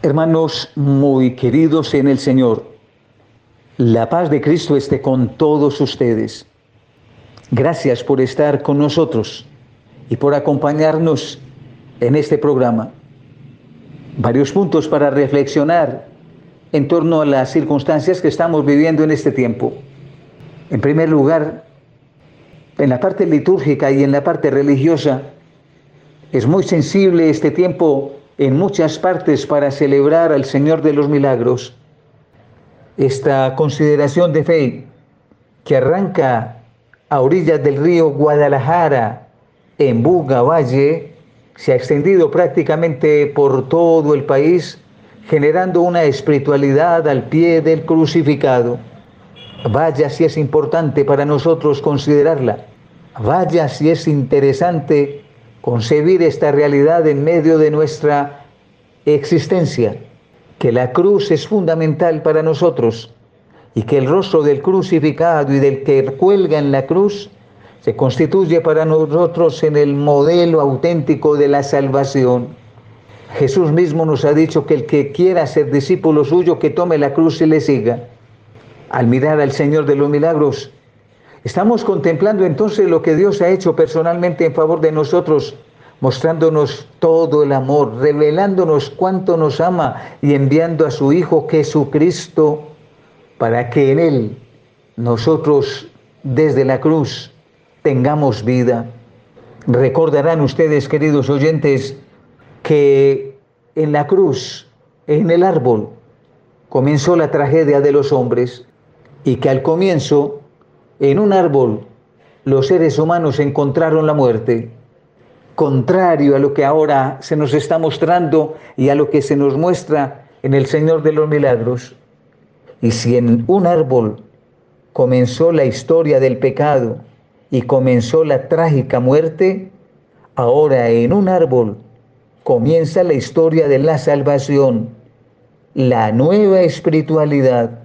Hermanos muy queridos en el Señor, la paz de Cristo esté con todos ustedes. Gracias por estar con nosotros y por acompañarnos en este programa. Varios puntos para reflexionar en torno a las circunstancias que estamos viviendo en este tiempo. En primer lugar, en la parte litúrgica y en la parte religiosa, es muy sensible este tiempo en muchas partes para celebrar al Señor de los Milagros. Esta consideración de fe que arranca a orillas del río Guadalajara, en Buga Valle, se ha extendido prácticamente por todo el país, generando una espiritualidad al pie del crucificado. Vaya si es importante para nosotros considerarla. Vaya si es interesante concebir esta realidad en medio de nuestra existencia, que la cruz es fundamental para nosotros y que el rostro del crucificado y del que cuelga en la cruz se constituye para nosotros en el modelo auténtico de la salvación. Jesús mismo nos ha dicho que el que quiera ser discípulo suyo, que tome la cruz y le siga. Al mirar al Señor de los milagros, Estamos contemplando entonces lo que Dios ha hecho personalmente en favor de nosotros, mostrándonos todo el amor, revelándonos cuánto nos ama y enviando a su Hijo Jesucristo para que en Él nosotros desde la cruz tengamos vida. Recordarán ustedes, queridos oyentes, que en la cruz, en el árbol, comenzó la tragedia de los hombres y que al comienzo en un árbol los seres humanos encontraron la muerte, contrario a lo que ahora se nos está mostrando y a lo que se nos muestra en el Señor de los Milagros. Y si en un árbol comenzó la historia del pecado y comenzó la trágica muerte, ahora en un árbol comienza la historia de la salvación, la nueva espiritualidad.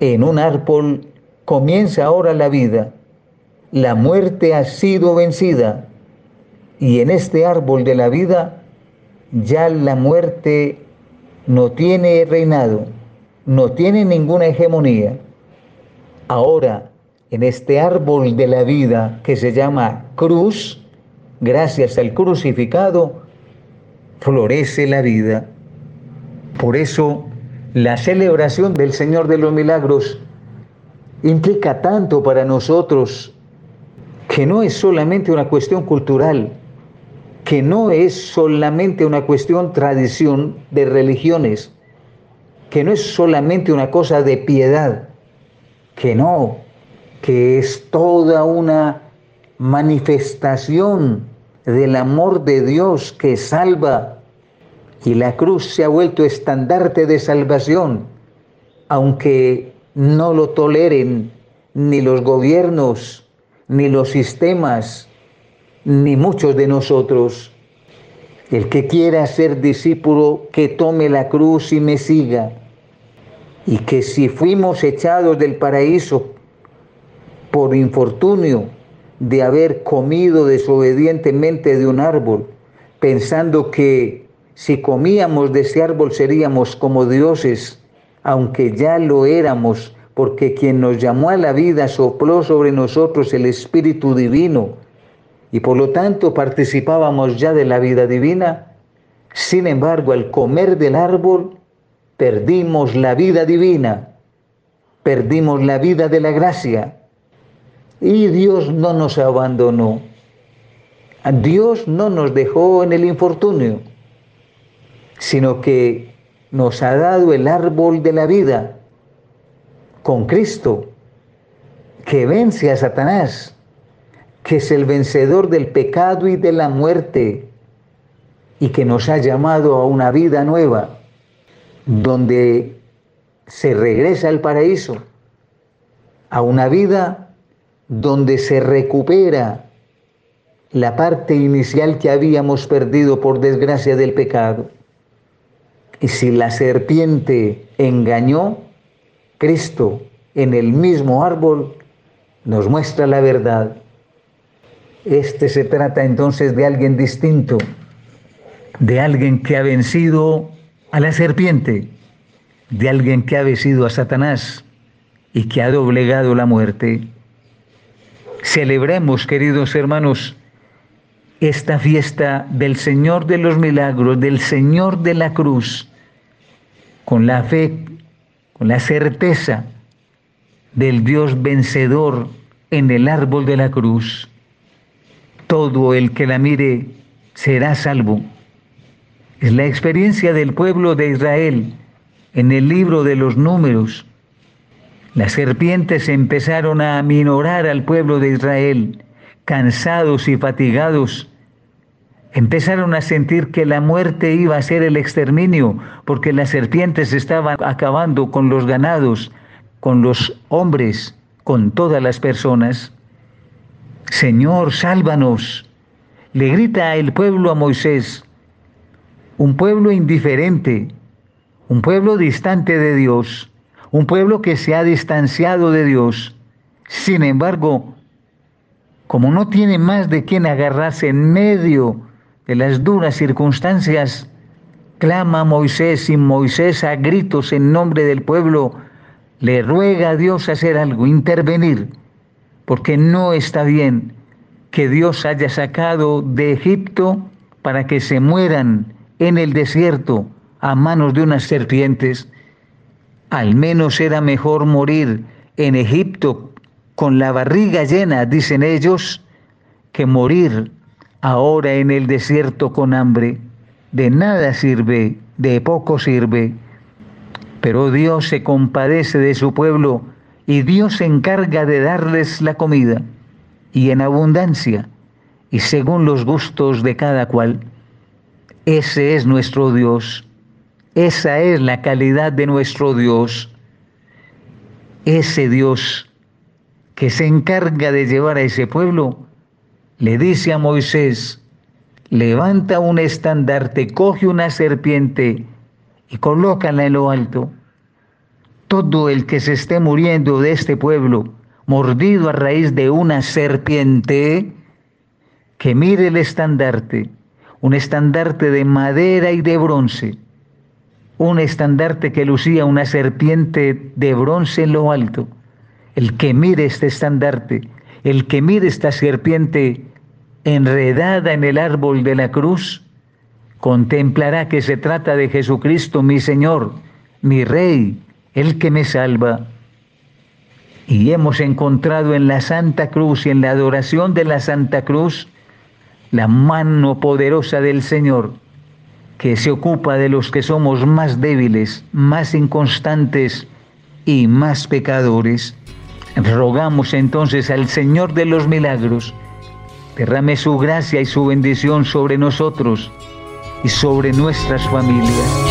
En un árbol comienza ahora la vida. La muerte ha sido vencida y en este árbol de la vida ya la muerte no tiene reinado, no tiene ninguna hegemonía. Ahora, en este árbol de la vida que se llama cruz, gracias al crucificado, florece la vida. Por eso, la celebración del Señor de los Milagros implica tanto para nosotros que no es solamente una cuestión cultural, que no es solamente una cuestión tradición de religiones, que no es solamente una cosa de piedad, que no, que es toda una manifestación del amor de Dios que salva y la cruz se ha vuelto estandarte de salvación, aunque no lo toleren ni los gobiernos, ni los sistemas, ni muchos de nosotros. El que quiera ser discípulo, que tome la cruz y me siga. Y que si fuimos echados del paraíso por infortunio de haber comido desobedientemente de un árbol, pensando que si comíamos de ese árbol seríamos como dioses, aunque ya lo éramos, porque quien nos llamó a la vida sopló sobre nosotros el Espíritu Divino y por lo tanto participábamos ya de la vida divina, sin embargo al comer del árbol perdimos la vida divina, perdimos la vida de la gracia y Dios no nos abandonó. Dios no nos dejó en el infortunio, sino que nos ha dado el árbol de la vida con Cristo, que vence a Satanás, que es el vencedor del pecado y de la muerte, y que nos ha llamado a una vida nueva, donde se regresa al paraíso, a una vida donde se recupera la parte inicial que habíamos perdido por desgracia del pecado. Y si la serpiente engañó, Cristo en el mismo árbol nos muestra la verdad. Este se trata entonces de alguien distinto, de alguien que ha vencido a la serpiente de alguien que ha vencido a Satanás y que ha doblegado la muerte. Celebremos, queridos hermanos, esta fiesta del Señor de los milagros, del Señor de la cruz, con la fe, con la certeza del Dios vencedor en el árbol de la cruz. Todo el que la mire será salvo. Es la experiencia del pueblo de Israel en el libro de los números. Las serpientes empezaron a aminorar al pueblo de Israel, cansados y fatigados. Empezaron a sentir que la muerte iba a ser el exterminio, porque las serpientes estaban acabando con los ganados, con los hombres, con todas las personas. Señor, sálvanos. Le grita el pueblo a Moisés, un pueblo indiferente, un pueblo distante de Dios, un pueblo que se ha distanciado de Dios. Sin embargo, como no tiene más de quien agarrarse en medio de las duras circunstancias, clama a Moisés y Moisés a gritos en nombre del pueblo le ruega a Dios hacer algo, intervenir, porque no está bien que Dios haya sacado de Egipto para que se mueran en el desierto a manos de unas serpientes. Al menos era mejor morir en Egipto con la barriga llena, dicen ellos, que morir ahora en el desierto con hambre. De nada sirve, de poco sirve. Pero Dios se compadece de su pueblo y Dios se encarga de darles la comida y en abundancia y según los gustos de cada cual. Ese es nuestro Dios. Esa es la calidad de nuestro Dios. Ese Dios que se encarga de llevar a ese pueblo, le dice a Moisés, levanta un estandarte, coge una serpiente y colócala en lo alto. Todo el que se esté muriendo de este pueblo, mordido a raíz de una serpiente, que mire el estandarte, un estandarte de madera y de bronce, un estandarte que lucía una serpiente de bronce en lo alto. El que mire este estandarte, el que mire esta serpiente enredada en el árbol de la cruz, contemplará que se trata de Jesucristo, mi Señor, mi Rey, el que me salva. Y hemos encontrado en la Santa Cruz y en la adoración de la Santa Cruz la mano poderosa del Señor que se ocupa de los que somos más débiles, más inconstantes y más pecadores. Rogamos entonces al Señor de los milagros, derrame su gracia y su bendición sobre nosotros y sobre nuestras familias.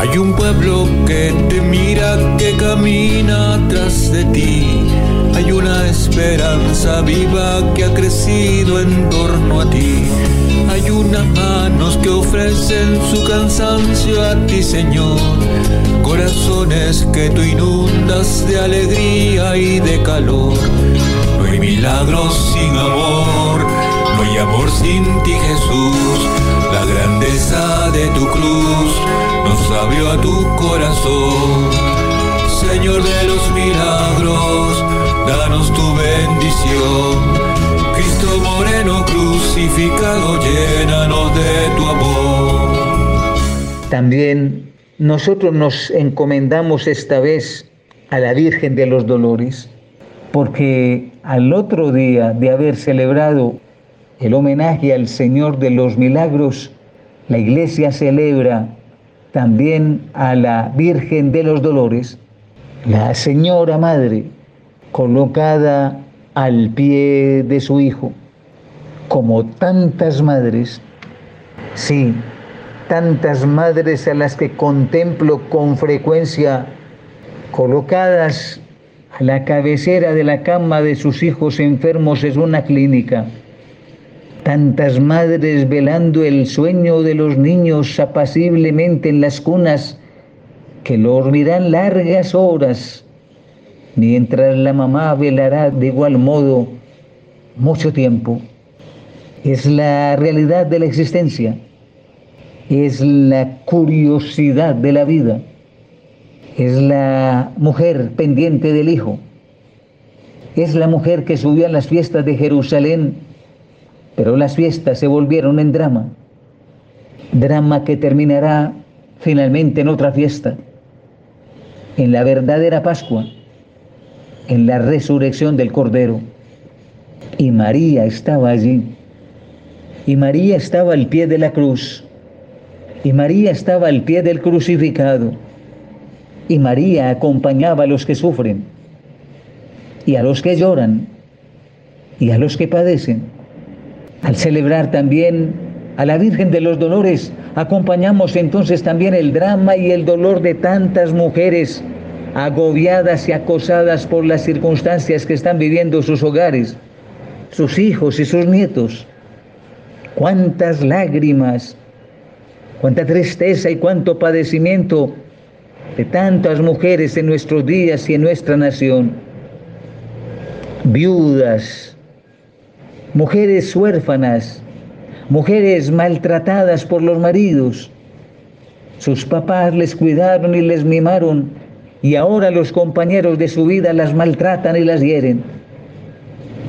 Hay un pueblo que te mira, que camina tras de ti. Hay una esperanza viva que ha crecido en torno a ti. Hay unas manos que ofrecen su cansancio a ti, Señor. Corazones que tú inundas de alegría y de calor. No hay milagros sin amor, no hay amor sin ti, Jesús. La grandeza de tu cruz nos abrió a tu corazón. Señor de los milagros, danos tu bendición Cristo moreno crucificado, llénanos de tu amor. También nosotros nos encomendamos esta vez a la Virgen de los Dolores, porque al otro día de haber celebrado el homenaje al Señor de los Milagros, la iglesia celebra también a la Virgen de los Dolores, la Señora Madre, colocada al pie de su hijo, como tantas madres, sí, tantas madres a las que contemplo con frecuencia colocadas a la cabecera de la cama de sus hijos enfermos en una clínica, tantas madres velando el sueño de los niños apaciblemente en las cunas, que lo dormirán largas horas mientras la mamá velará de igual modo mucho tiempo. Es la realidad de la existencia. es la curiosidad de la vida, es la mujer pendiente del hijo, es la mujer que subió a las fiestas de Jerusalén, pero las fiestas se volvieron en drama, drama que terminará finalmente en otra fiesta, en la verdadera Pascua, en la resurrección del Cordero. Y María estaba allí. Y María estaba al pie de la cruz. Y María estaba al pie del crucificado. Y María acompañaba a los que sufren. Y a los que lloran. Y a los que padecen. Al celebrar también a la Virgen de los Dolores, acompañamos entonces también el drama y el dolor de tantas mujeres agobiadas y acosadas por las circunstancias que están viviendo sus hogares, sus hijos y sus nietos. Cuántas lágrimas, cuánta tristeza y cuánto padecimiento de tantas mujeres en nuestros días y en nuestra nación. Viudas, mujeres huérfanas, mujeres maltratadas por los maridos. Sus papás les cuidaron y les mimaron y ahora los compañeros de su vida las maltratan y las hieren.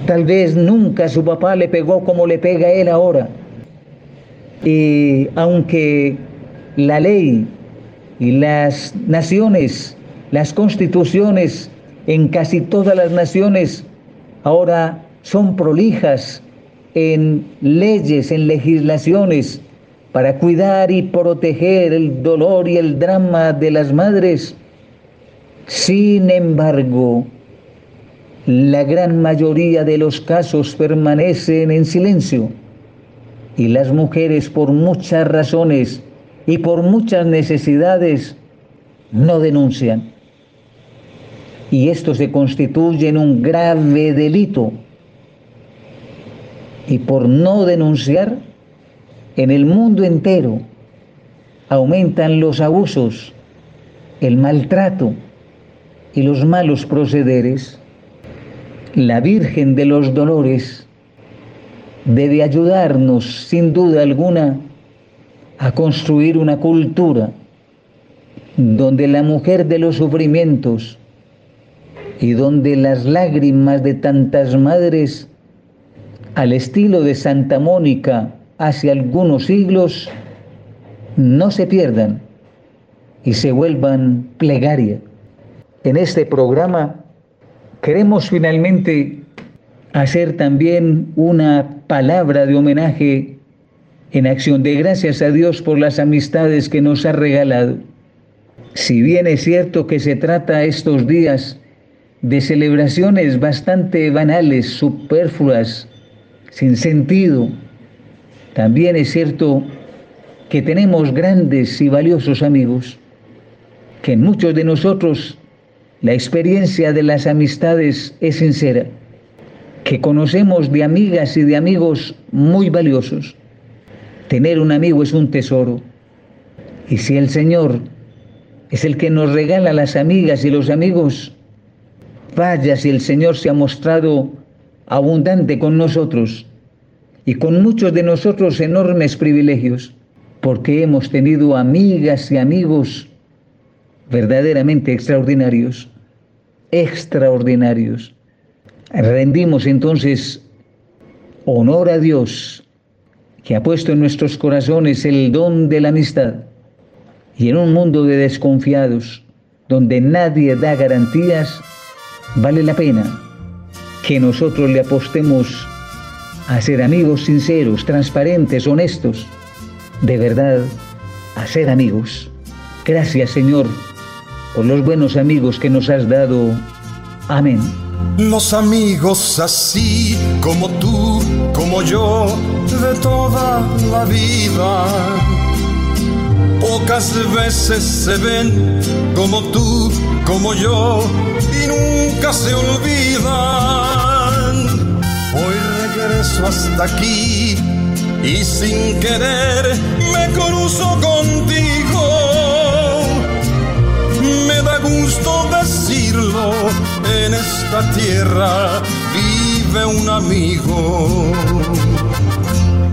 Tal vez nunca su papá le pegó como le pega él ahora. Y aunque la ley y las naciones, las constituciones en casi todas las naciones ahora son prolijas en leyes, en legislaciones para cuidar y proteger el dolor y el drama de las madres, sin embargo, la gran mayoría de los casos permanecen en silencio y las mujeres por muchas razones y por muchas necesidades no denuncian. Y esto se constituye en un grave delito. Y por no denunciar, en el mundo entero aumentan los abusos, el maltrato, y los malos procederes, la Virgen de los Dolores debe ayudarnos sin duda alguna a construir una cultura donde la mujer de los sufrimientos y donde las lágrimas de tantas madres, al estilo de Santa Mónica hace algunos siglos, no se pierdan y se vuelvan plegaria en este programa queremos finalmente hacer también una palabra de homenaje en acción de gracias a Dios por las amistades que nos ha regalado. Si bien es cierto que se trata estos días de celebraciones bastante banales, superfluas, sin sentido, también es cierto que tenemos grandes y valiosos amigos, que en muchos de nosotros la experiencia de las amistades es sincera, que conocemos de amigas y de amigos muy valiosos. Tener un amigo es un tesoro. Y si el Señor es el que nos regala las amigas y los amigos, vaya si el Señor se ha mostrado abundante con nosotros y con muchos de nosotros enormes privilegios, porque hemos tenido amigas y amigos verdaderamente extraordinarios, extraordinarios. Rendimos entonces honor a Dios, que ha puesto en nuestros corazones el don de la amistad. Y en un mundo de desconfiados, donde nadie da garantías, vale la pena que nosotros le apostemos a ser amigos sinceros, transparentes, honestos, de verdad, a ser amigos. Gracias Señor por los buenos amigos que nos has dado. Amén. Los amigos así como tú, como yo, de toda la vida. Pocas veces se ven como tú, como yo, y nunca se olvidan. Hoy regreso hasta aquí y sin querer me cruzo contigo gusto decirlo, en esta tierra vive un amigo.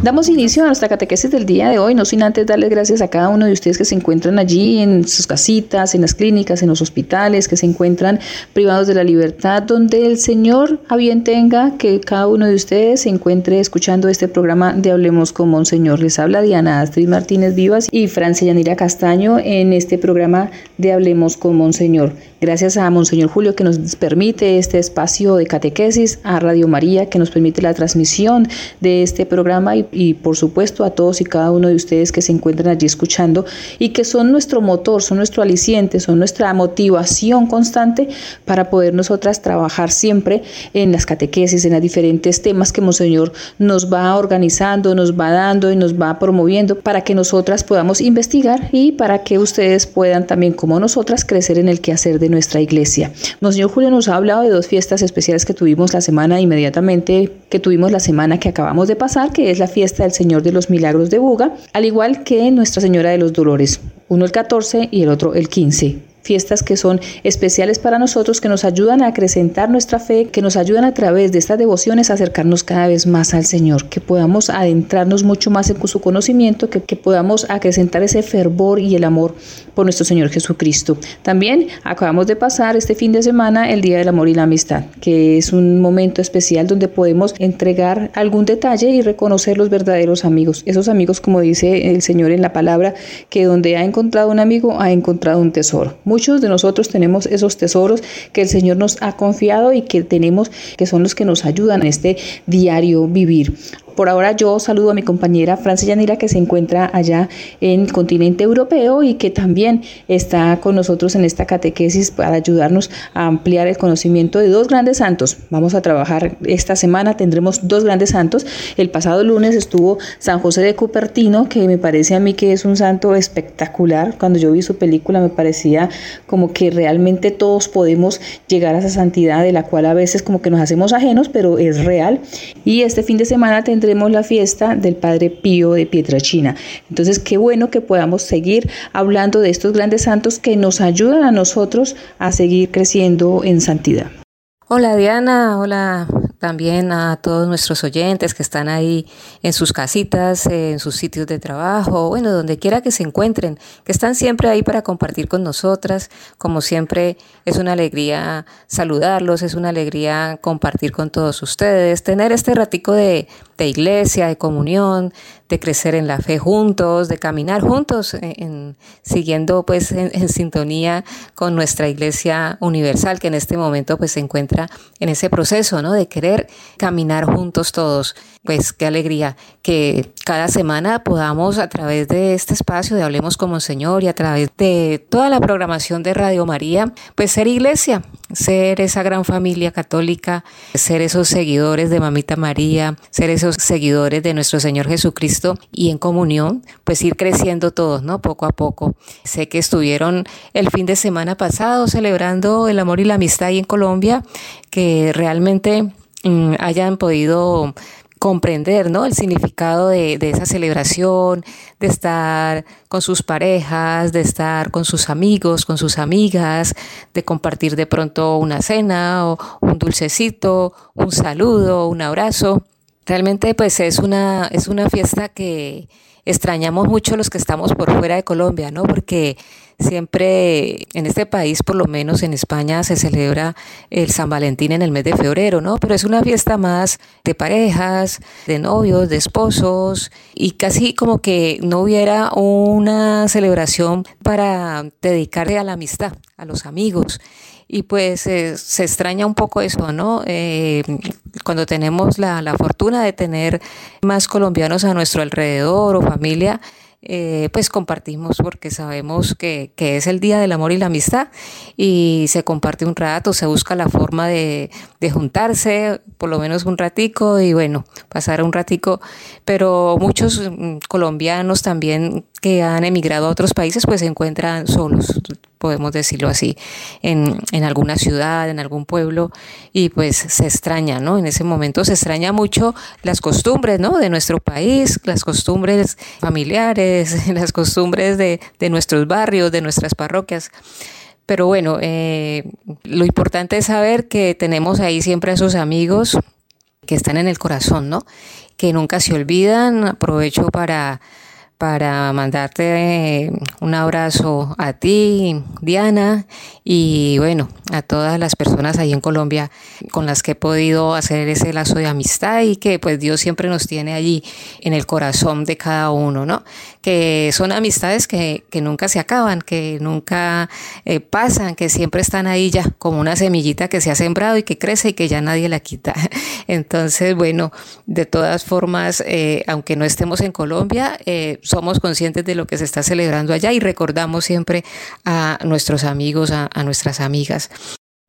Damos inicio a nuestra catequesis del día de hoy, no sin antes darles gracias a cada uno de ustedes que se encuentran allí en sus casitas, en las clínicas, en los hospitales, que se encuentran privados de la libertad, donde el Señor a bien tenga que cada uno de ustedes se encuentre escuchando este programa de Hablemos con Monseñor. Les habla Diana Astrid Martínez Vivas y Francia Yanira Castaño en este programa de Hablemos con Monseñor. Gracias a Monseñor Julio que nos permite este espacio de catequesis, a Radio María que nos permite la transmisión de este programa y, por supuesto a todos y cada uno de ustedes que se encuentran allí escuchando y que son nuestro motor, son nuestro aliciente, son nuestra motivación constante para poder nosotras trabajar siempre en las catequesis, en los diferentes temas que Monseñor nos va organizando, nos va dando y nos va promoviendo para que nosotras podamos investigar y para que ustedes puedan también como nosotras crecer en el quehacer de nuestra iglesia. Monseñor Julio nos ha hablado de dos fiestas especiales que tuvimos la semana inmediatamente, que tuvimos la semana que acabamos de pasar, que es la fiesta del Señor de los Milagros de Buga, al igual que Nuestra Señora de los Dolores, uno el 14 y el otro el 15 fiestas que son especiales para nosotros, que nos ayudan a acrecentar nuestra fe, que nos ayudan a través de estas devociones a acercarnos cada vez más al Señor, que podamos adentrarnos mucho más en su conocimiento, que, que podamos acrecentar ese fervor y el amor por nuestro Señor Jesucristo. También acabamos de pasar este fin de semana el Día del Amor y la Amistad, que es un momento especial donde podemos entregar algún detalle y reconocer los verdaderos amigos. Esos amigos, como dice el Señor en la palabra, que donde ha encontrado un amigo, ha encontrado un tesoro. Muchos de nosotros tenemos esos tesoros que el Señor nos ha confiado y que tenemos, que son los que nos ayudan en este diario vivir. Por ahora yo saludo a mi compañera Francia Yanira que se encuentra allá en el continente europeo y que también está con nosotros en esta catequesis para ayudarnos a ampliar el conocimiento de dos grandes santos. Vamos a trabajar esta semana, tendremos dos grandes santos. El pasado lunes estuvo San José de Cupertino, que me parece a mí que es un santo espectacular. Cuando yo vi su película me parecía como que realmente todos podemos llegar a esa santidad de la cual a veces como que nos hacemos ajenos, pero es real. Y este fin de semana tendremos tendremos la fiesta del Padre Pío de Pietrachina. Entonces, qué bueno que podamos seguir hablando de estos grandes santos que nos ayudan a nosotros a seguir creciendo en santidad. Hola Diana, hola también a todos nuestros oyentes que están ahí en sus casitas, en sus sitios de trabajo, bueno, donde quiera que se encuentren, que están siempre ahí para compartir con nosotras. Como siempre, es una alegría saludarlos, es una alegría compartir con todos ustedes, tener este ratico de, de iglesia, de comunión, de crecer en la fe juntos, de caminar juntos, en, siguiendo pues en, sintonía con nuestra iglesia universal que en este momento pues se encuentra en ese proceso, ¿no? De querer caminar juntos todos. Pues qué alegría que cada semana podamos a través de este espacio de Hablemos como Señor y a través de toda la programación de Radio María, pues ser iglesia, ser esa gran familia católica, ser esos seguidores de Mamita María, ser esos seguidores de nuestro Señor Jesucristo y en comunión, pues ir creciendo todos, ¿no? Poco a poco. Sé que estuvieron el fin de semana pasado celebrando el amor y la amistad ahí en Colombia, que realmente mm, hayan podido comprender ¿no? el significado de, esa celebración, de estar con sus parejas, de estar con sus amigos, con sus amigas, de compartir de pronto una cena o un dulcecito, un saludo, un abrazo. Realmente pues es una, es una fiesta que extrañamos mucho los que estamos por fuera de Colombia, ¿no? Porque siempre en este país, por lo menos en España, se celebra el San Valentín en el mes de febrero, ¿no? Pero es una fiesta más de parejas, de novios, de esposos, y casi como que no hubiera una celebración para dedicarle a la amistad, a los amigos y pues eh, se extraña un poco eso, ¿no? Eh, cuando tenemos la, la, fortuna de tener más colombianos a nuestro alrededor o familia, eh, pues compartimos porque sabemos que, que, es el Día del Amor y la Amistad y se comparte un rato, se busca la forma de, de juntarse, por lo menos un ratico y bueno, pasar un ratico, pero muchos mm, colombianos también que han emigrado a otros países pues se encuentran solos, podemos decirlo así, en, en, alguna ciudad, en algún pueblo, y pues se extraña, ¿no? En ese momento se extraña mucho las costumbres, ¿no? De nuestro país, las costumbres familiares, las costumbres de, de nuestros barrios, de nuestras parroquias. Pero bueno, eh, lo importante es saber que tenemos ahí siempre a esos amigos que están en el corazón, ¿no? Que nunca se olvidan. Aprovecho para para mandarte un abrazo a ti, Diana, y bueno, a todas las personas ahí en Colombia con las que he podido hacer ese lazo de amistad y que pues Dios siempre nos tiene allí en el corazón de cada uno, ¿no? Que son amistades que, que nunca se acaban, que nunca eh, pasan, que siempre están ahí ya como una semillita que se ha sembrado y que crece y que ya nadie la quita. Entonces, bueno, de todas formas, eh, aunque no estemos en Colombia, eh, somos conscientes de lo que se está celebrando allá y recordamos siempre a nuestros amigos, a, nuestras amigas.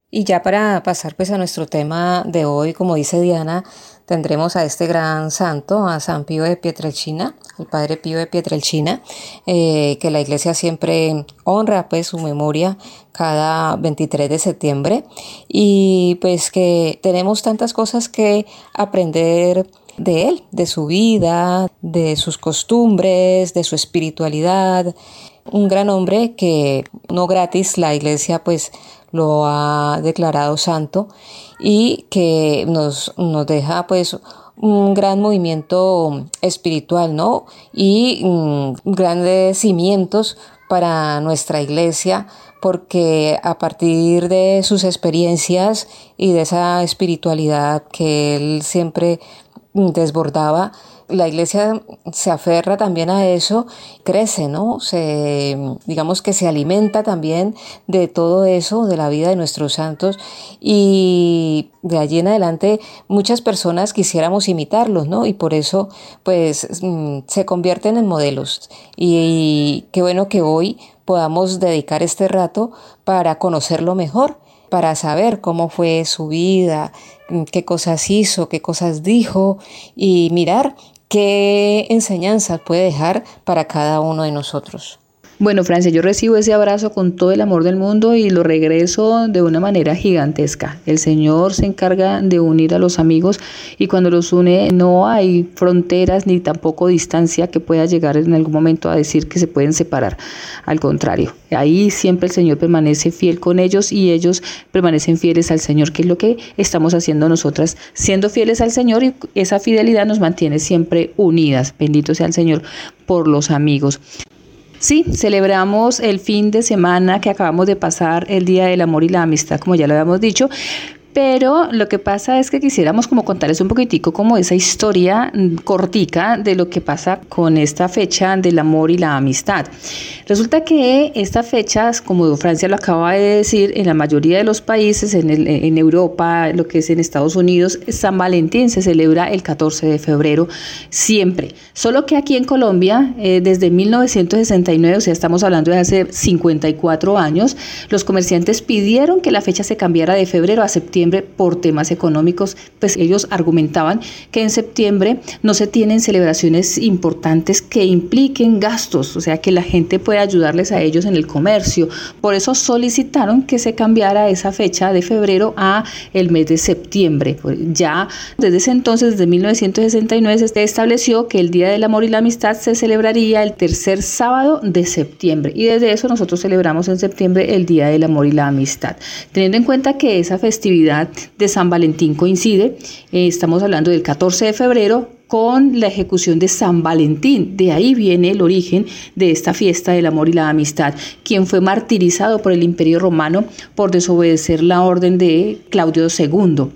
Y ya para pasar pues a nuestro tema de hoy, como dice Diana, tendremos a este gran santo, a San Pío de Pietrelcina, el Padre Pío de Pietrelcina, eh, que la iglesia siempre honra pues su memoria cada 23 de septiembre y pues que tenemos tantas cosas que aprender de él, de su vida, de sus costumbres, de su espiritualidad. Un gran hombre que no gratis la iglesia pues lo ha declarado santo y que nos, nos deja pues un gran movimiento espiritual, ¿no? Y mm, grandes cimientos para nuestra iglesia, porque a partir de sus experiencias y de esa espiritualidad que él siempre desbordaba, la iglesia se aferra también a eso, crece, ¿no? Se, digamos que se alimenta también de todo eso, de la vida de nuestros santos, y de allí en adelante muchas personas quisiéramos imitarlos, ¿no? Y por eso, pues, mm, se convierten en modelos. Y, qué bueno que hoy podamos dedicar este rato para conocerlo mejor para saber cómo fue su vida, qué cosas hizo, qué cosas dijo y mirar qué enseñanzas puede dejar para cada uno de nosotros. Bueno, Francia, yo recibo ese abrazo con todo el amor del mundo y lo regreso de una manera gigantesca. El Señor se encarga de unir a los amigos y cuando los une no hay fronteras ni tampoco distancia que pueda llegar en algún momento a decir que se pueden separar. Al contrario, ahí siempre el Señor permanece fiel con ellos y ellos permanecen fieles al Señor, que es lo que estamos haciendo nosotras, siendo fieles al Señor y esa fidelidad nos mantiene siempre unidas. Bendito sea el Señor por los amigos. Sí, celebramos el fin de semana que acabamos de pasar, el Día del Amor y la Amistad, como ya lo habíamos dicho, pero lo que pasa es que quisiéramos como contarles un poquitico como esa historia mm, cortica de lo que pasa con esta fecha del amor y la amistad. Resulta que esta fecha, como Francia lo acaba de decir, en la mayoría de los países, en, en Europa, lo que es en Estados Unidos, San Valentín se celebra el 14 de febrero siempre. Solo que aquí en Colombia, eh, desde 1969, o sea, estamos hablando de hace 54 años, los comerciantes pidieron que la fecha se cambiara de febrero a septiembre por temas económicos, pues ellos argumentaban que en septiembre no se tienen celebraciones importantes que impliquen gastos, o sea, que la gente puede ayudarles a ellos en el comercio. Por eso solicitaron que se cambiara esa fecha de febrero a el mes de septiembre. Ya desde ese entonces, desde 1969, se estableció que el Día del Amor y la Amistad se celebraría el tercer sábado de septiembre y desde eso nosotros celebramos en septiembre el Día del Amor y la Amistad. Teniendo en cuenta que esa festividad de San Valentín coincide. Eh, estamos hablando del 14 de febrero, con la ejecución de San Valentín. De ahí viene el origen de esta fiesta del amor y la amistad, quien fue martirizado por el Imperio Romano por desobedecer la orden de Claudio II.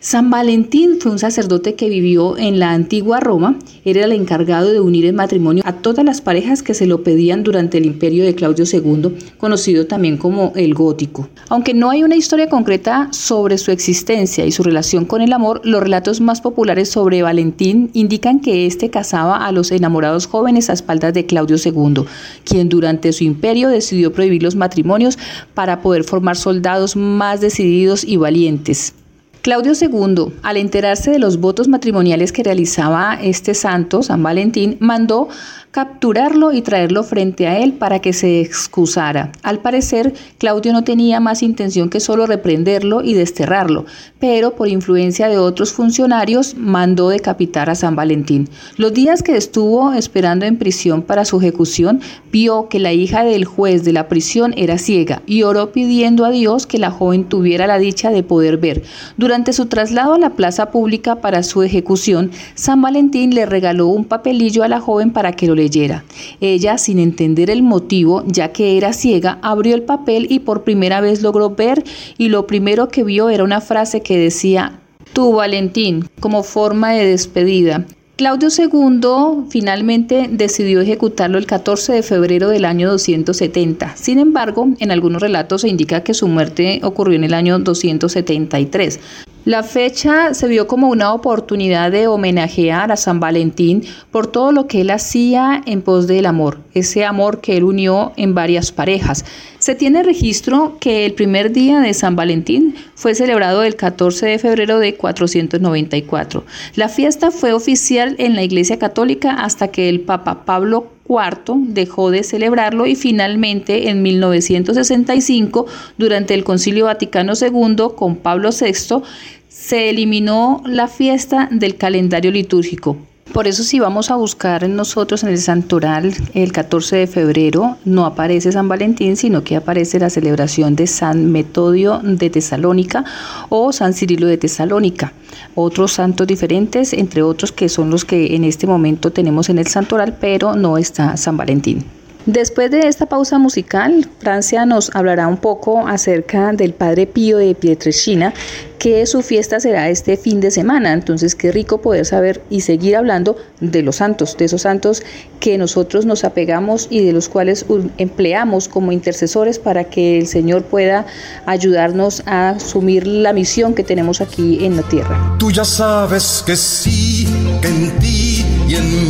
San Valentín fue un sacerdote que vivió en la antigua Roma, era el encargado de unir en matrimonio a todas las parejas que se lo pedían durante el imperio de Claudio II, conocido también como el gótico. Aunque no hay una historia concreta sobre su existencia y su relación con el amor, los relatos más populares sobre Valentín indican que éste casaba a los enamorados jóvenes a espaldas de Claudio II, quien durante su imperio decidió prohibir los matrimonios para poder formar soldados más decididos y valientes. Claudio II, al enterarse de los votos matrimoniales que realizaba este santo, San Valentín, mandó capturarlo y traerlo frente a él para que se excusara. Al parecer, Claudio no tenía más intención que solo reprenderlo y desterrarlo, pero por influencia de otros funcionarios mandó decapitar a San Valentín. Los días que estuvo esperando en prisión para su ejecución, vio que la hija del juez de la prisión era ciega y oró pidiendo a Dios que la joven tuviera la dicha de poder ver. Durante su traslado a la plaza pública para su ejecución, San Valentín le regaló un papelillo a la joven para que lo leyera. Ella, sin entender el motivo, ya que era ciega, abrió el papel y por primera vez logró ver y lo primero que vio era una frase que decía, Tu Valentín, como forma de despedida. Claudio II finalmente decidió ejecutarlo el 14 de febrero del año 270. Sin embargo, en algunos relatos se indica que su muerte ocurrió en el año 273. La fecha se vio como una oportunidad de homenajear a San Valentín por todo lo que él hacía en pos del amor, ese amor que él unió en varias parejas. Se tiene registro que el primer día de San Valentín fue celebrado el 14 de febrero de 494. La fiesta fue oficial en la Iglesia Católica hasta que el Papa Pablo IV dejó de celebrarlo y finalmente en 1965, durante el Concilio Vaticano II con Pablo VI, se eliminó la fiesta del calendario litúrgico. Por eso si vamos a buscar nosotros en el santoral el 14 de febrero, no aparece San Valentín, sino que aparece la celebración de San Metodio de Tesalónica o San Cirilo de Tesalónica. Otros santos diferentes, entre otros que son los que en este momento tenemos en el santoral, pero no está San Valentín. Después de esta pausa musical, Francia nos hablará un poco acerca del Padre Pío de Pietrelcina, que su fiesta será este fin de semana. Entonces, qué rico poder saber y seguir hablando de los santos, de esos santos que nosotros nos apegamos y de los cuales empleamos como intercesores para que el Señor pueda ayudarnos a asumir la misión que tenemos aquí en la tierra. Tú ya sabes que sí, en ti y en mí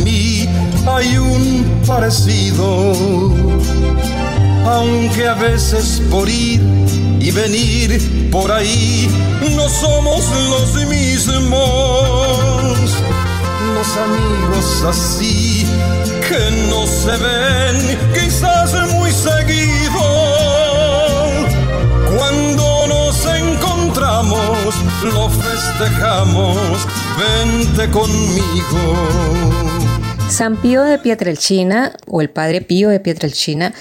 hay un parecido, aunque a veces por ir y venir por ahí no somos los mismos. Los amigos así que no se ven quizás muy seguido. Cuando nos encontramos lo festejamos, vente conmigo. San Pío de Pietrelcina, o el Padre Pío de Pietrelcina,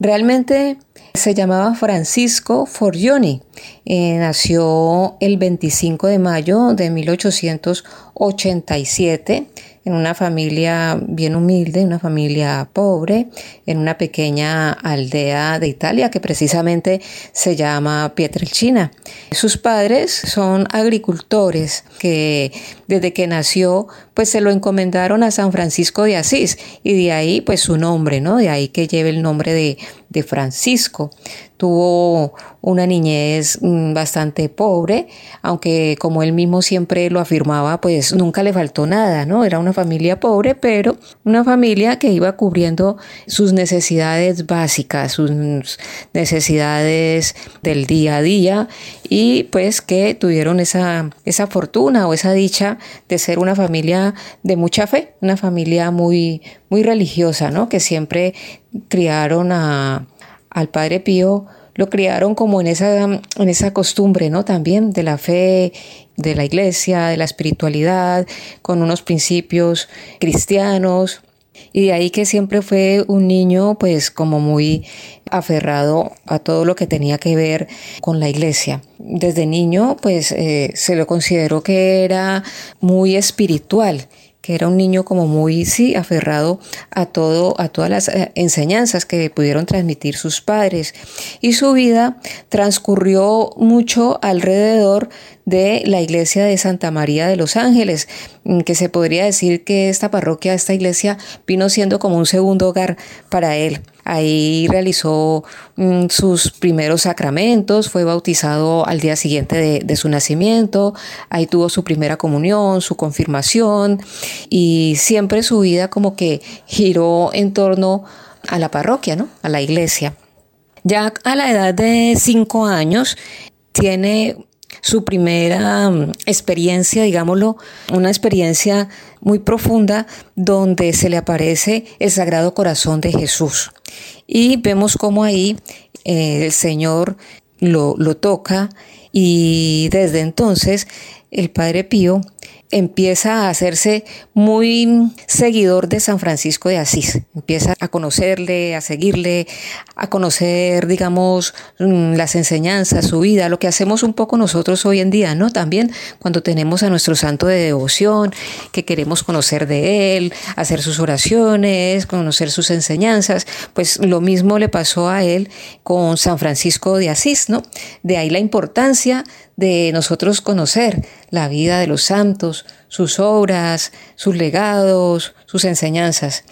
realmente se llamaba Francisco Forgioni. Eh, nació el 25 de mayo de 1887 en una familia bien humilde, una familia pobre, en una pequeña aldea de Italia que precisamente se llama Pietrelcina. Sus padres son agricultores que desde que nació pues se lo encomendaron a San Francisco de Asís y de ahí pues su nombre, ¿no? De ahí que lleve el nombre de, de Francisco. Tuvo una niñez mm, bastante pobre, aunque como él mismo siempre lo afirmaba, pues nunca le faltó nada, ¿no? Era una familia pobre, pero una familia que iba cubriendo sus necesidades básicas, sus necesidades del día a día y pues que tuvieron esa, esa fortuna o esa dicha de ser una familia de mucha fe, una familia muy, muy religiosa, ¿no? Que siempre criaron a, al Padre Pío lo criaron como en esa, en esa costumbre, ¿no? También de la fe, de la iglesia, de la espiritualidad, con unos principios cristianos. Y de ahí que siempre fue un niño pues como muy aferrado a todo lo que tenía que ver con la iglesia. Desde niño pues eh, se lo consideró que era muy espiritual era un niño como muy, sí, aferrado a todo, a todas las eh, enseñanzas que pudieron transmitir sus padres. Y su vida transcurrió mucho alrededor de la iglesia de Santa María de los Ángeles, mm, que se podría decir que esta parroquia, esta iglesia, vino siendo como un segundo hogar para él. Ahí realizó mm, sus primeros sacramentos, fue bautizado al día siguiente de, su nacimiento, ahí tuvo su primera comunión, su confirmación y siempre su vida como que giró en torno a la parroquia, ¿no? A la iglesia. Ya a la edad de cinco años tiene su primera mm, experiencia, digámoslo, una experiencia muy profunda donde se le aparece el Sagrado Corazón de Jesús. Y vemos cómo ahí eh, el Señor lo, lo toca y desde entonces el Padre Pío empieza a hacerse muy seguidor de San Francisco de Asís. Empieza a conocerle, a seguirle, a conocer, digamos, mm, las enseñanzas, su vida, lo que hacemos un poco nosotros hoy en día, ¿no? También cuando tenemos a nuestro santo de devoción, que queremos conocer de él, hacer sus oraciones, conocer sus enseñanzas, pues lo mismo le pasó a él con San Francisco de Asís, ¿no? De ahí la importancia de nosotros conocer la vida de los santos, sus obras, sus legados, sus enseñanzas.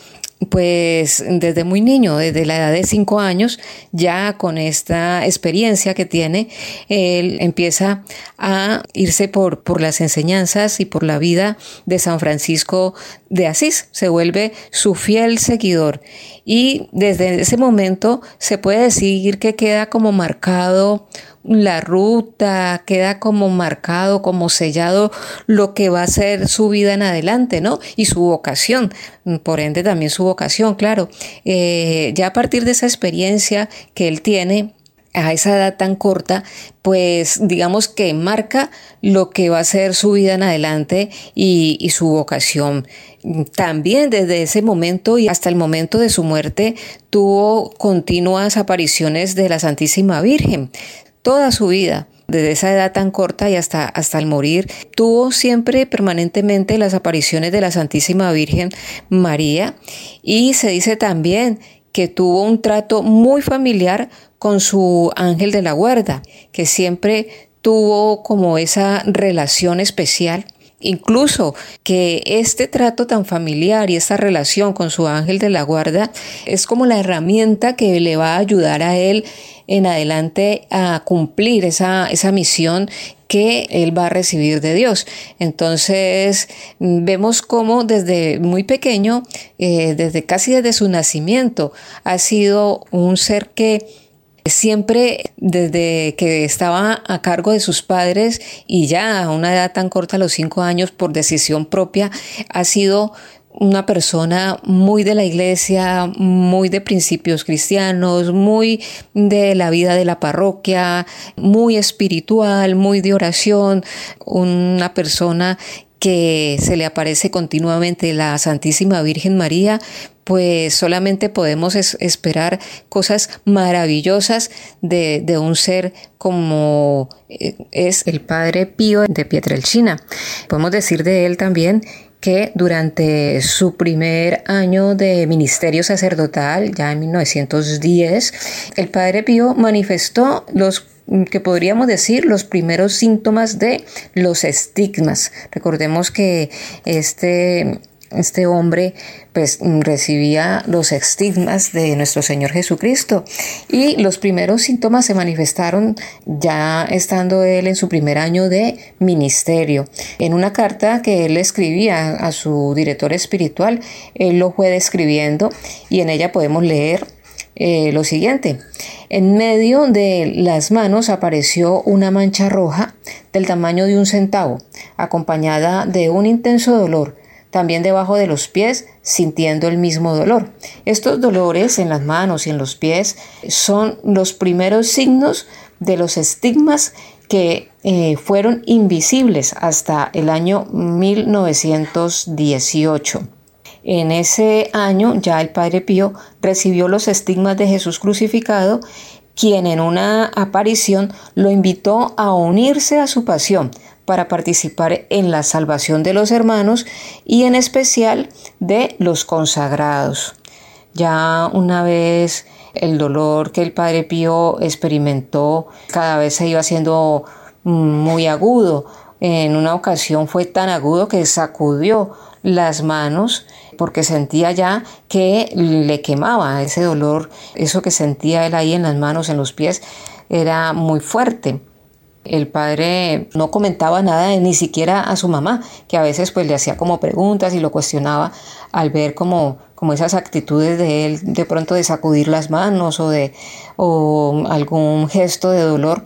Pues desde muy niño, desde la edad de cinco años, ya con esta experiencia que tiene, él empieza a irse por, por las enseñanzas y por la vida de San Francisco de Asís. Se vuelve su fiel seguidor. Y desde ese momento se puede decir que queda como marcado la ruta, queda como marcado, como sellado lo que va a ser su vida en adelante, ¿no? Y su vocación, por ende también su vocación, claro. Eh, ya a partir de esa experiencia que él tiene, a esa edad tan corta, pues digamos que marca lo que va a ser su vida en adelante y, y, su vocación. También desde ese momento y hasta el momento de su muerte tuvo continuas apariciones de la Santísima Virgen toda su vida, desde esa edad tan corta y hasta, hasta el morir, tuvo siempre permanentemente las apariciones de la Santísima Virgen María y se dice también que tuvo un trato muy familiar con su ángel de la guarda, que siempre tuvo como esa relación especial. Incluso que este trato tan familiar y esta relación con su ángel de la guarda es como la herramienta que le va a ayudar a él en adelante a cumplir esa, esa misión que él va a recibir de Dios. Entonces vemos cómo desde muy pequeño, eh, desde casi desde su nacimiento, ha sido un ser que siempre desde que estaba a cargo de sus padres y ya a una edad tan corta, los cinco años, por decisión propia, ha sido una persona muy de la iglesia, muy de principios cristianos, muy de la vida de la parroquia, muy espiritual, muy de oración, una persona que se le aparece continuamente la Santísima Virgen María, pues solamente podemos esperar cosas maravillosas de, de, un ser como eh, es el Padre Pío de Pietrelcina. Podemos decir de él también que durante su primer año de ministerio sacerdotal, ya en 1910, el Padre Pío manifestó los que podríamos decir los primeros síntomas de los estigmas. Recordemos que este este hombre pues recibía los estigmas de nuestro Señor Jesucristo y los primeros síntomas se manifestaron ya estando él en su primer año de ministerio. En una carta que él escribía a su director espiritual, él lo fue describiendo y en ella podemos leer eh, lo siguiente. En medio de las manos apareció una mancha roja del tamaño de un centavo, acompañada de un intenso dolor también debajo de los pies sintiendo el mismo dolor. Estos dolores en las manos y en los pies son los primeros signos de los estigmas que eh, fueron invisibles hasta el año 1918. En ese año ya el Padre Pío recibió los estigmas de Jesús crucificado, quien en una aparición lo invitó a unirse a su pasión para participar en la salvación de los hermanos y en especial de los consagrados. Ya una vez el dolor que el Padre Pío experimentó cada vez se iba haciendo muy agudo. En una ocasión fue tan agudo que sacudió las manos porque sentía ya que le quemaba ese dolor, eso que sentía él ahí en las manos, en los pies, era muy fuerte el padre no comentaba nada ni siquiera a su mamá, que a veces pues le hacía como preguntas y lo cuestionaba al ver como, como esas actitudes de él de pronto de sacudir las manos o de o algún gesto de dolor,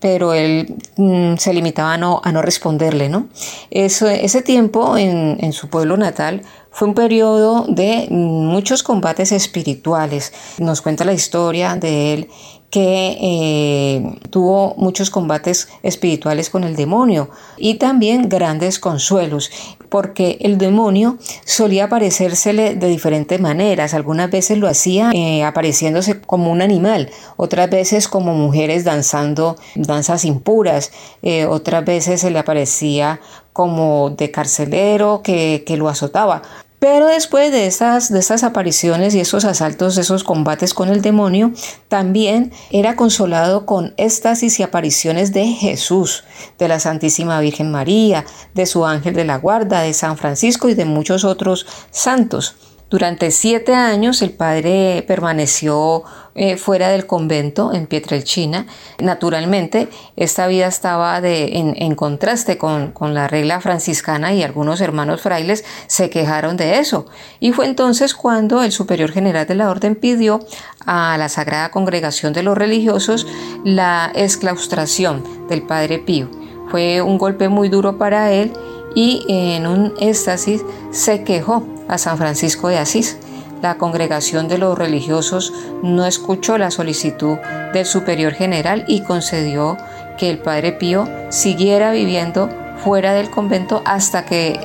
pero él mm, se limitaba a no, responderle, ¿no? ese tiempo en, en su pueblo natal fue un periodo de muchos combates espirituales. Nos cuenta la historia de él que eh, tuvo muchos combates espirituales con el demonio y también grandes consuelos, porque el demonio solía aparecérsele de diferentes maneras. Algunas veces lo hacía eh, apareciéndose como un animal, otras veces como mujeres danzando danzas impuras, eh, otras veces se le aparecía como de carcelero que, que lo azotaba. Pero después de estas, de apariciones y esos asaltos, esos combates con el demonio, también era consolado con éxtasis y apariciones de Jesús, de la Santísima Virgen María, de su ángel de la guarda, de San Francisco y de muchos otros santos. Durante siete años el padre permaneció eh, fuera del convento en Pietrelchina. Naturalmente, esta vida estaba en, contraste con, con, la regla franciscana y algunos hermanos frailes se quejaron de eso. Y fue entonces cuando el superior general de la orden pidió a la Sagrada Congregación de los Religiosos la exclaustración del padre Pío. Fue un golpe muy duro para él y en un éxtasis se quejó a San Francisco de Asís. La congregación de los religiosos no escuchó la solicitud del superior general y concedió que el padre Pío siguiera viviendo fuera del convento hasta que,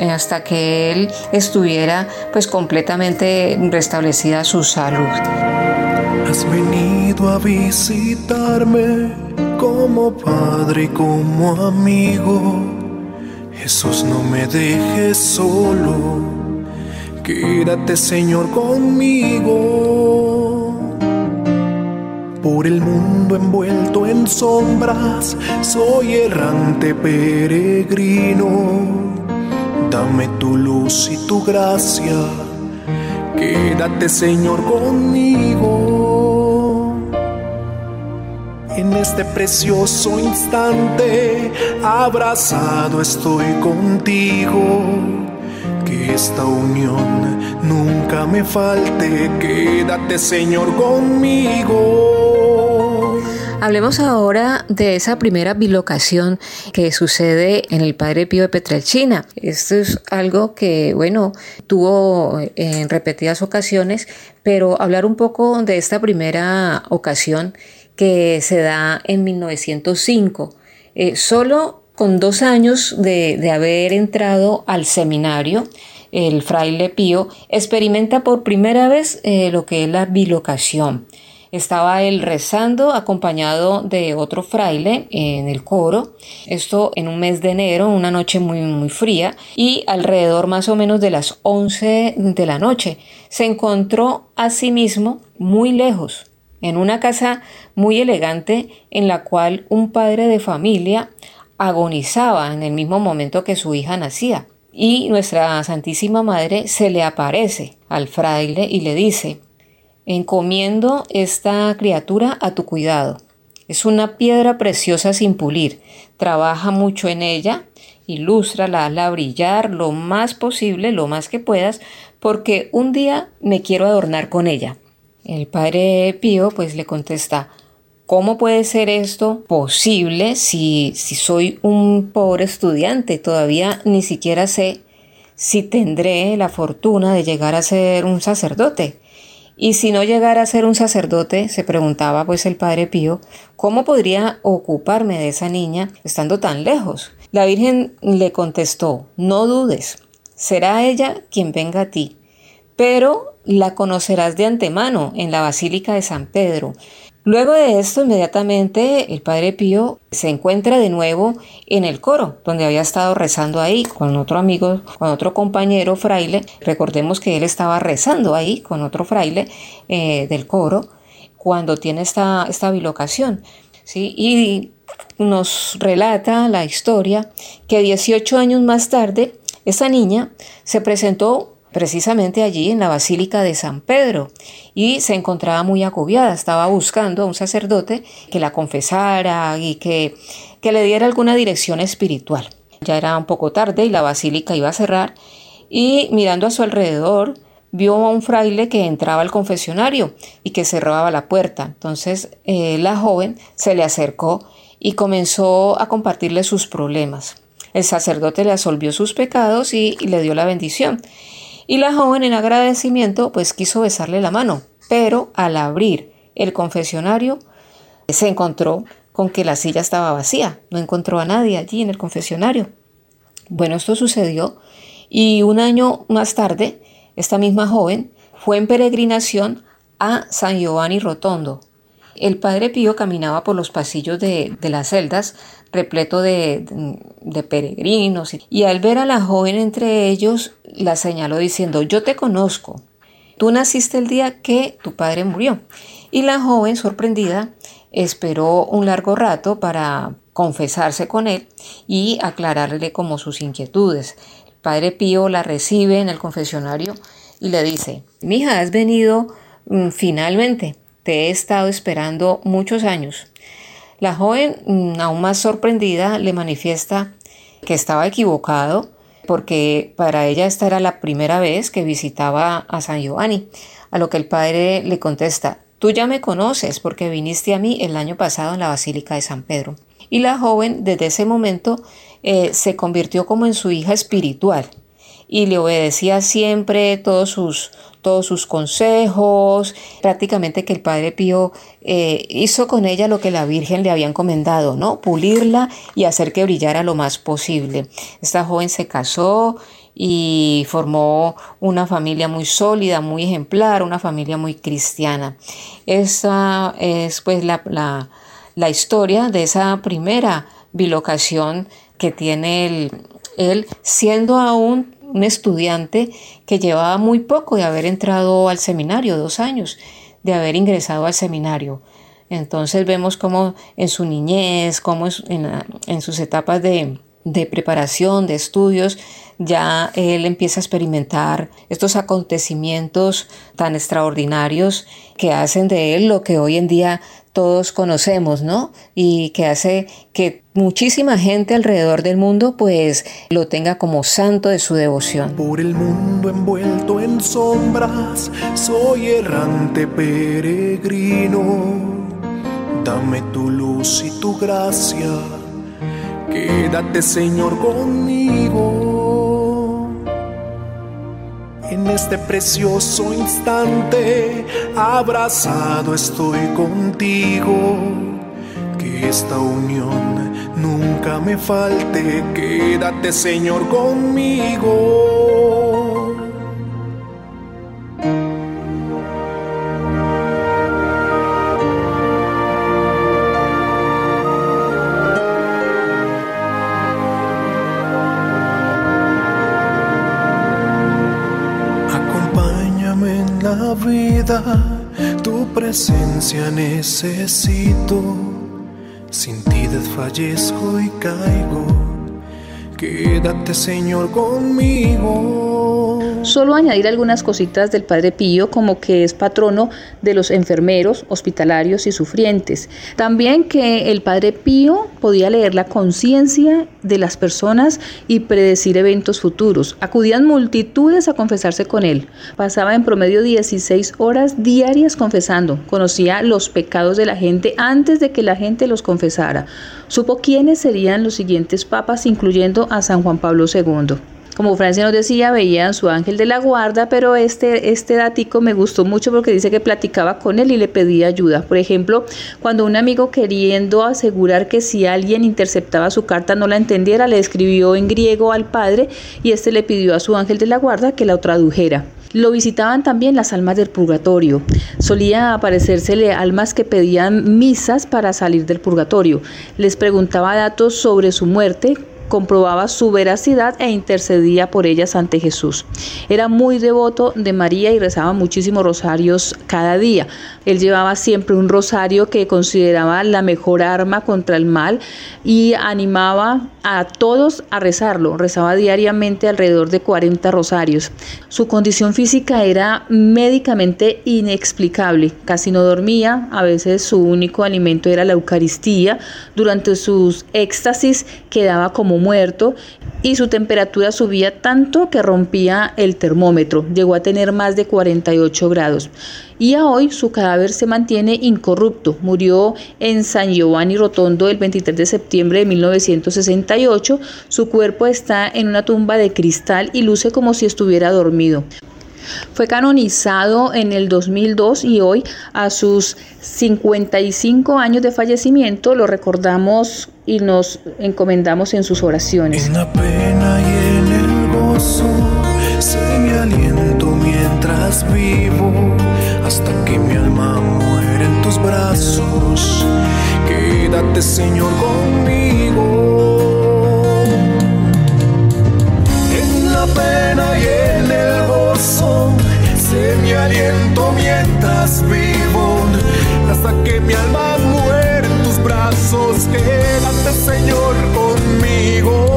hasta que él estuviera pues completamente restablecida su salud. Has venido a visitarme como padre y como amigo. Jesús, no me dejes solo Quédate Señor conmigo. Por el mundo envuelto en sombras, soy errante peregrino. Dame tu luz y tu gracia. Quédate Señor conmigo. En este precioso instante, abrazado estoy contigo que esta unión nunca me falte. Quédate, Señor, conmigo. Hablemos ahora de esa primera bilocación que sucede en el Padre Pío de Petrelchina. Esto es algo que, bueno, tuvo en repetidas ocasiones, pero hablar un poco de esta primera ocasión que se da en 1905. Eh, solo con dos años de, haber entrado al seminario, el fraile Pío experimenta por primera vez eh, lo que es la bilocación. Estaba él rezando acompañado de otro fraile en el coro, esto en un mes de enero, una noche muy, muy fría, y alrededor más o menos de las 11 de la noche se encontró a sí mismo muy lejos, en una casa muy elegante en la cual un padre de familia agonizaba en el mismo momento que su hija nacía. Y nuestra Santísima Madre se le aparece al fraile y le dice, encomiendo esta criatura a tu cuidado. Es una piedra preciosa sin pulir. Trabaja mucho en ella, ilústrala, hazla brillar lo más posible, lo más que puedas, porque un día me quiero adornar con ella. El padre Pío pues le contesta, ¿Cómo puede ser esto posible si, si soy un pobre estudiante? Todavía ni siquiera sé si tendré la fortuna de llegar a ser un sacerdote. Y si no llegara a ser un sacerdote, se preguntaba pues el padre Pío, ¿cómo podría ocuparme de esa niña estando tan lejos? La Virgen le contestó, no dudes, será ella quien venga a ti, pero la conocerás de antemano en la Basílica de San Pedro. Luego de esto, inmediatamente el padre Pío se encuentra de nuevo en el coro, donde había estado rezando ahí con otro amigo, con otro compañero fraile. Recordemos que él estaba rezando ahí con otro fraile eh, del coro cuando tiene esta, esta bilocación. ¿sí? Y nos relata la historia que 18 años más tarde, esa niña se presentó precisamente allí en la Basílica de San Pedro y se encontraba muy agobiada, estaba buscando a un sacerdote que la confesara y que, que le diera alguna dirección espiritual. Ya era un poco tarde y la basílica iba a cerrar y mirando a su alrededor vio a un fraile que entraba al confesionario y que cerraba la puerta. Entonces eh, la joven se le acercó y comenzó a compartirle sus problemas. El sacerdote le absolvió sus pecados y, le dio la bendición. Y la joven en agradecimiento pues quiso besarle la mano, pero al abrir el confesionario se encontró con que la silla estaba vacía, no encontró a nadie allí en el confesionario. Bueno, esto sucedió y un año más tarde, esta misma joven fue en peregrinación a San Giovanni Rotondo. El padre Pío caminaba por los pasillos de, las celdas repleto de, peregrinos y al ver a la joven entre ellos la señaló diciendo yo te conozco, tú naciste el día que tu padre murió. Y la joven sorprendida esperó un largo rato para confesarse con él y aclararle como sus inquietudes. El padre Pío la recibe en el confesionario y le dice, mija, has venido mm, finalmente, te he estado esperando muchos años. La joven, mm, aún más sorprendida, le manifiesta que estaba equivocado porque para ella esta era la primera vez que visitaba a San Giovanni, a lo que el padre le contesta, tú ya me conoces porque viniste a mí el año pasado en la Basílica de San Pedro. Y la joven desde ese momento eh, se convirtió como en su hija espiritual y le obedecía siempre todos sus, todos sus consejos, prácticamente que el Padre Pío eh, hizo con ella lo que la Virgen le había encomendado, ¿no? Pulirla y hacer que brillara lo más posible. Esta joven se casó y formó una familia muy sólida, muy ejemplar, una familia muy cristiana. Esa es pues la, la, la historia de esa primera bilocación que tiene él, él siendo aún un estudiante que llevaba muy poco de haber entrado al seminario, dos años de haber ingresado al seminario. Entonces vemos cómo en su niñez, cómo en, en sus etapas de, de preparación, de estudios, ya él empieza a experimentar estos acontecimientos tan extraordinarios que hacen de él lo que hoy en día todos conocemos, ¿no? Y que hace que muchísima gente alrededor del mundo pues lo tenga como santo de su devoción. Por el mundo envuelto en sombras, soy errante peregrino. Dame tu luz y tu gracia. Quédate, Señor, conmigo. En este precioso instante, abrazado estoy contigo. Que esta unión nunca me falte. Quédate, Señor, conmigo. vida, tu presencia necesito. Sin ti desfallezco y caigo. Quédate, Señor, conmigo. Solo añadir algunas cositas del Padre Pío, como que es patrono de los enfermeros, hospitalarios y sufrientes. También que el Padre Pío podía leer la conciencia de las personas y predecir eventos futuros. Acudían multitudes a confesarse con él. Pasaba en promedio 16 horas diarias confesando. Conocía los pecados de la gente antes de que la gente los confesara. Supo quiénes serían los siguientes papas, incluyendo a San Juan Pablo II. Como Francia nos decía, veían su ángel de la guarda, pero este, este datico me gustó mucho porque dice que platicaba con él y le pedía ayuda. Por ejemplo, cuando un amigo queriendo asegurar que si alguien interceptaba su carta no la entendiera, le escribió en griego al padre y este le pidió a su ángel de la guarda que la tradujera. Lo visitaban también las almas del purgatorio. Solía aparecérsele almas que pedían misas para salir del purgatorio. Les preguntaba datos sobre su muerte, comprobaba su veracidad e intercedía por ellas ante Jesús. Era muy devoto de María y rezaba muchísimos rosarios cada día. Él llevaba siempre un rosario que consideraba la mejor arma contra el mal y animaba a todos a rezarlo. Rezaba diariamente alrededor de 40 rosarios. Su condición física era médicamente inexplicable. Casi no dormía, a veces su único alimento era la Eucaristía. Durante sus éxtasis quedaba como muerto y su temperatura subía tanto que rompía el termómetro, llegó a tener más de 48 grados. Y a hoy su cadáver se mantiene incorrupto. Murió en San Giovanni Rotondo el 23 de septiembre de 1968. Su cuerpo está en una tumba de cristal y luce como si estuviera dormido. Fue canonizado en el 2002 y hoy a sus 55 años de fallecimiento lo recordamos y nos encomendamos en sus oraciones. En la pena y en el gozo se me aliento mientras vivo hasta que mi alma muere en tus brazos. Quédate Señor conmigo. Gozo se me aliento mientras vivo hasta que mi alma muere en tus brazos. Quédate Señor conmigo.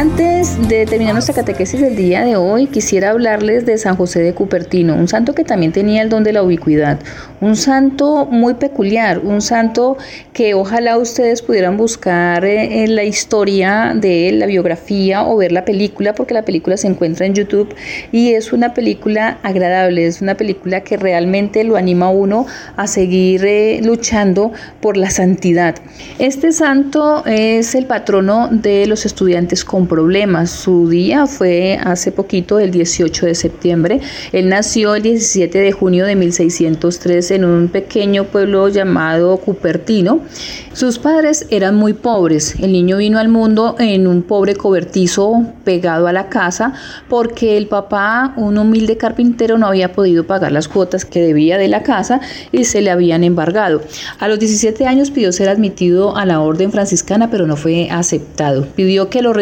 Antes de terminar nuestra catequesis del día de hoy, quisiera hablarles de San José de Cupertino, un santo que también tenía el don de la ubicuidad, un santo muy peculiar, un santo que ojalá ustedes pudieran buscar eh, en la historia de él, la biografía o ver la película, porque la película se encuentra en YouTube y es una película agradable, es una película que realmente lo anima a uno a seguir eh, luchando por la santidad. Este santo es el patrono de los estudiantes con problemas. Su día fue hace poquito, el 18 de septiembre. Él nació el 17 de junio de 1603 en un pequeño pueblo llamado Cupertino. Sus padres eran muy pobres. El niño vino al mundo en un pobre cobertizo pegado a la casa porque el papá, un humilde carpintero, no había podido pagar las cuotas que debía de la casa y se le habían embargado. A los 17 años pidió ser admitido a la orden franciscana, pero no fue aceptado. Pidió que lo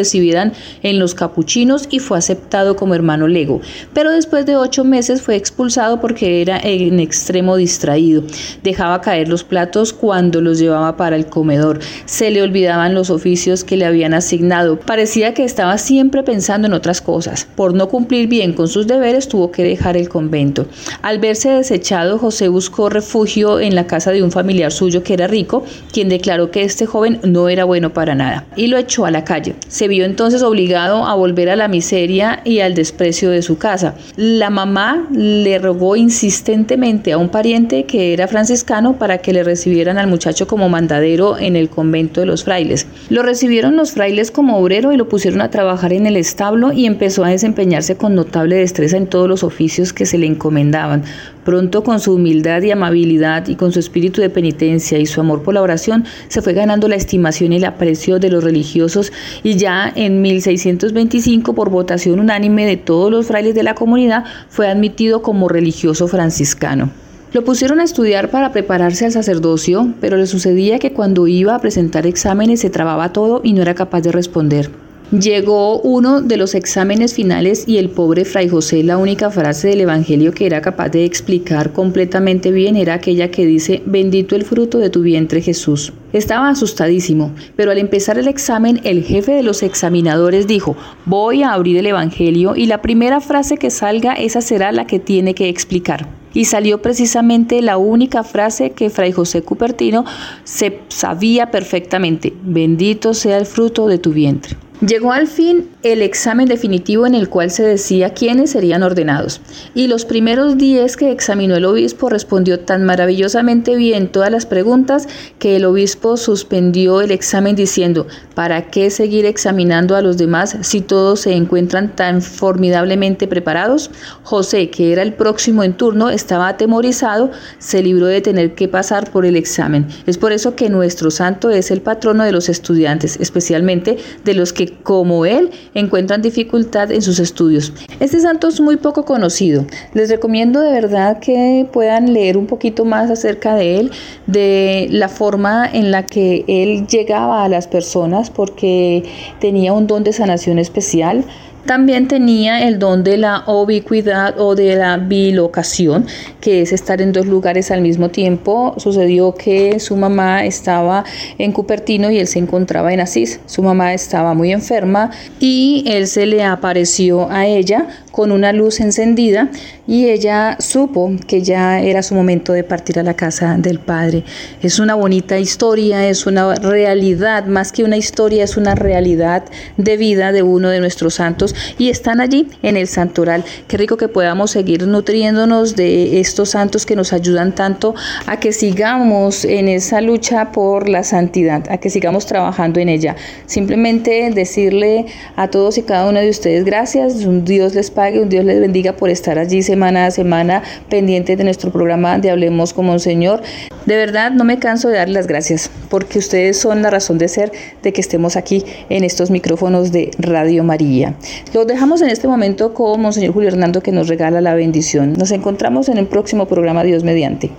en los capuchinos y fue aceptado como hermano lego, pero después de ocho meses fue expulsado porque era en extremo distraído. Dejaba caer los platos cuando los llevaba para el comedor. Se le olvidaban los oficios que le habían asignado. Parecía que estaba siempre pensando en otras cosas. Por no cumplir bien con sus deberes tuvo que dejar el convento. Al verse desechado, José buscó refugio en la casa de un familiar suyo que era rico, quien declaró que este joven no era bueno para nada y lo echó a la calle. Se vio entonces obligado a volver a la miseria y al desprecio de su casa. La mamá le rogó insistentemente a un pariente que era franciscano para que le recibieran al muchacho como mandadero en el convento de los frailes. Lo recibieron los frailes como obrero y lo pusieron a trabajar en el establo y empezó a desempeñarse con notable destreza en todos los oficios que se le encomendaban. Pronto con su humildad y amabilidad y con su espíritu de penitencia y su amor por la oración se fue ganando la estimación y el aprecio de los religiosos y ya en 1625 por votación unánime de todos los frailes de la comunidad fue admitido como religioso franciscano. Lo pusieron a estudiar para prepararse al sacerdocio, pero le sucedía que cuando iba a presentar exámenes se trababa todo y no era capaz de responder. Llegó uno de los exámenes finales y el pobre Fray José, la única frase del Evangelio que era capaz de explicar completamente bien era aquella que dice, bendito el fruto de tu vientre Jesús. Estaba asustadísimo, pero al empezar el examen el jefe de los examinadores dijo, voy a abrir el Evangelio y la primera frase que salga esa será la que tiene que explicar. Y salió precisamente la única frase que Fray José Cupertino se sabía perfectamente, bendito sea el fruto de tu vientre. Llegó al fin el examen definitivo en el cual se decía quiénes serían ordenados, y los primeros días que examinó el obispo respondió tan maravillosamente bien todas las preguntas que el obispo suspendió el examen diciendo, ¿para qué seguir examinando a los demás si todos se encuentran tan formidablemente preparados? José, que era el próximo en turno, estaba atemorizado, se libró de tener que pasar por el examen. Es por eso que nuestro santo es el patrono de los estudiantes, especialmente de los que como él encuentran dificultad en sus estudios. Este santo es muy poco conocido. Les recomiendo de verdad que puedan leer un poquito más acerca de él, de la forma en la que él llegaba a las personas porque tenía un don de sanación especial. También tenía el don de la ubicuidad o de la bilocación, que es estar en dos lugares al mismo tiempo. Sucedió que su mamá estaba en Cupertino y él se encontraba en Asís. Su mamá estaba muy enferma y él se le apareció a ella con una luz encendida y ella supo que ya era su momento de partir a la casa del Padre. Es una bonita historia, es una realidad, más que una historia, es una realidad de vida de uno de nuestros santos y están allí en el santoral. Qué rico que podamos seguir nutriéndonos de estos santos que nos ayudan tanto a que sigamos en esa lucha por la santidad, a que sigamos trabajando en ella. Simplemente decirle a todos y cada uno de ustedes gracias, Dios les pague, un Dios les bendiga por estar allí semana a semana pendientes de nuestro programa de Hablemos como un Señor. De verdad no me canso de dar las gracias porque ustedes son la razón de ser de que estemos aquí en estos micrófonos de Radio María. Los dejamos en este momento con Monseñor Julio Hernando que nos regala la bendición. Nos encontramos en el próximo programa Dios mediante.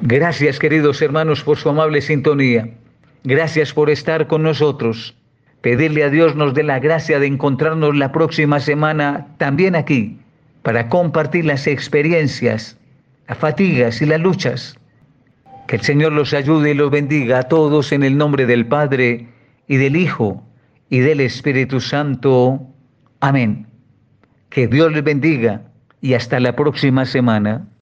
Gracias queridos hermanos por su amable sintonía. Gracias por estar con nosotros. Pedirle a Dios nos dé la gracia de encontrarnos la próxima semana también aquí para compartir las experiencias, las fatigas y las luchas. Que el Señor los ayude y los bendiga a todos en el nombre del Padre y del Hijo y del Espíritu Santo. Amén. Que Dios les bendiga y hasta la próxima semana.